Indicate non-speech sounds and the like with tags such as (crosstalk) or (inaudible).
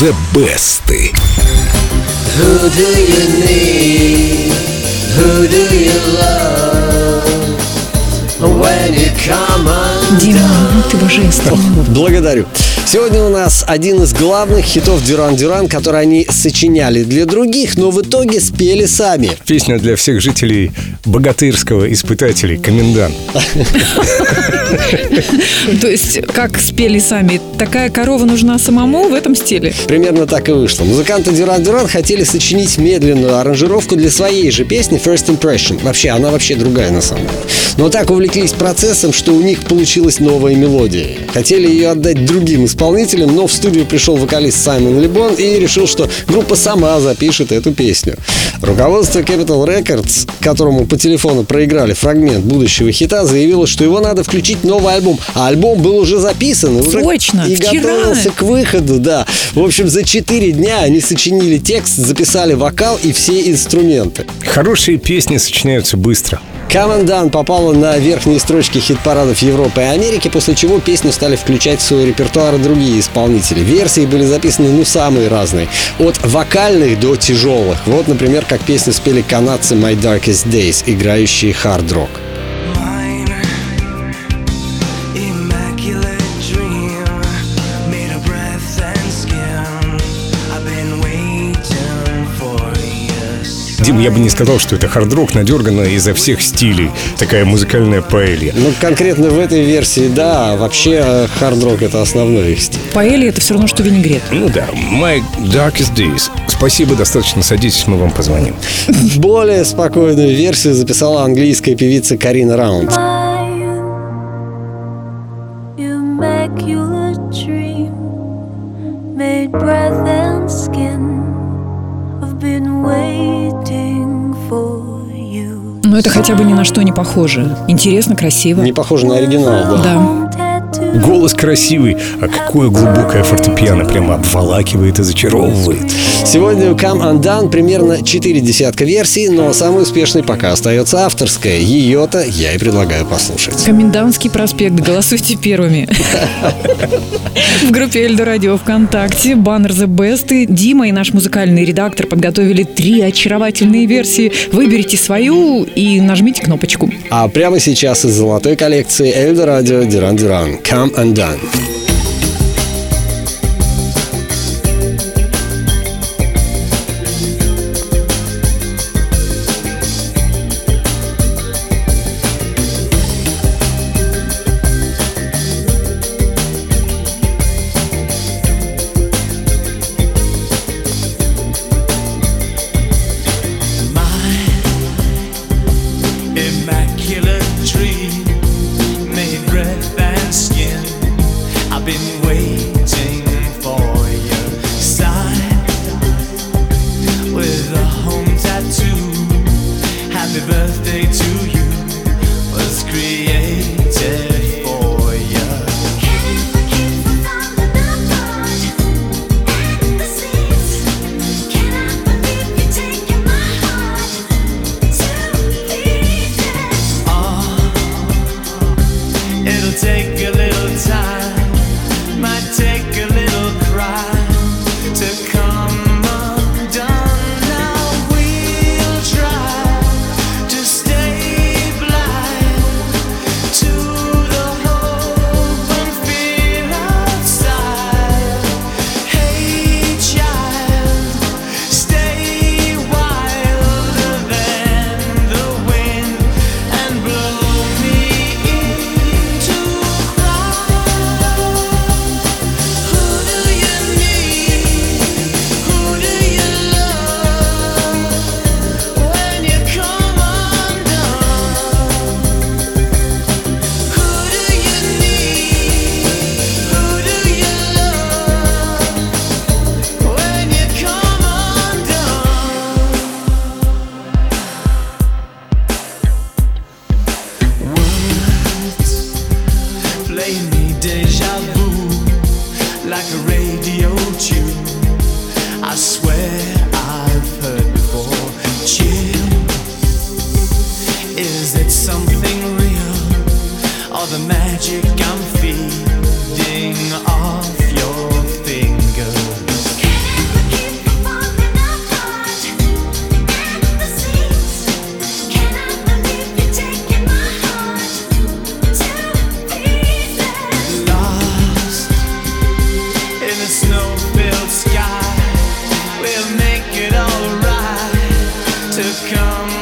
The Best. Who do you need? Who do you love? When you come Дима, ну ты божественный. Благодарю. Сегодня у нас один из главных хитов Дюран Дюран, который они сочиняли для других, но в итоге спели сами. Песня для всех жителей богатырского испытателей «Комендант». То есть, как спели сами, такая корова нужна самому в этом стиле? Примерно так и вышло. Музыканты Дюран Дюран хотели сочинить медленную аранжировку для своей же песни First Impression. Вообще, она вообще другая на самом деле. Но так увлеклись процессом, что у них получилась новая мелодия. Хотели ее отдать другим исполнителям, но в студию пришел вокалист Саймон Лебон и решил, что группа сама запишет эту песню. Руководство Capital Records, которому по телефону проиграли фрагмент будущего хита, заявило, что его надо включить в новый альбом. А альбом был уже записан. и уже- И вчера. готовился к выходу, да. В общем, за четыре дня они сочинили текст, записали вокал и все инструменты. Хорошие песни сочиняются быстро. Done попала на верхние строчки хит-парадов Европы и Америки, после чего песню стали включать в свой репертуар другие исполнители. Версии были записаны, ну, самые разные. От вокальных до тяжелых. Вот, например, как песню спели канадцы My Darkest Days, играющие хард-рок. Дим, я бы не сказал, что это хард-рок надергано изо всех стилей. Такая музыкальная паэлья. Ну, конкретно в этой версии, да, вообще э, хард-рок — это основной их стиль. Паэлья это все равно, что винегрет. Ну да, My Darkest Days. Спасибо, достаточно садитесь, мы вам позвоним. Более спокойную версию записала английская певица Карина Раунд. Но это хотя бы ни на что не похоже. Интересно, красиво. Не похоже на оригинал, да. Да. Голос красивый, а какое глубокое фортепиано прямо обволакивает и зачаровывает. Сегодня у Come Undone примерно 4 десятка версий, но самой успешной пока остается авторская. Ее-то я и предлагаю послушать. Комендантский проспект. Голосуйте первыми. (laughs) В группе Эльдо Радио ВКонтакте баннер The Best и Дима и наш музыкальный редактор подготовили три очаровательные версии. Выберите свою и нажмите кнопочку. А прямо сейчас из золотой коллекции Эльдо Радио Дюран Дюран. Come Undone. Immaculate dream, Happy birthday like a radio tune. I swear I've heard before. Chill. Is it something real or the magic? have come.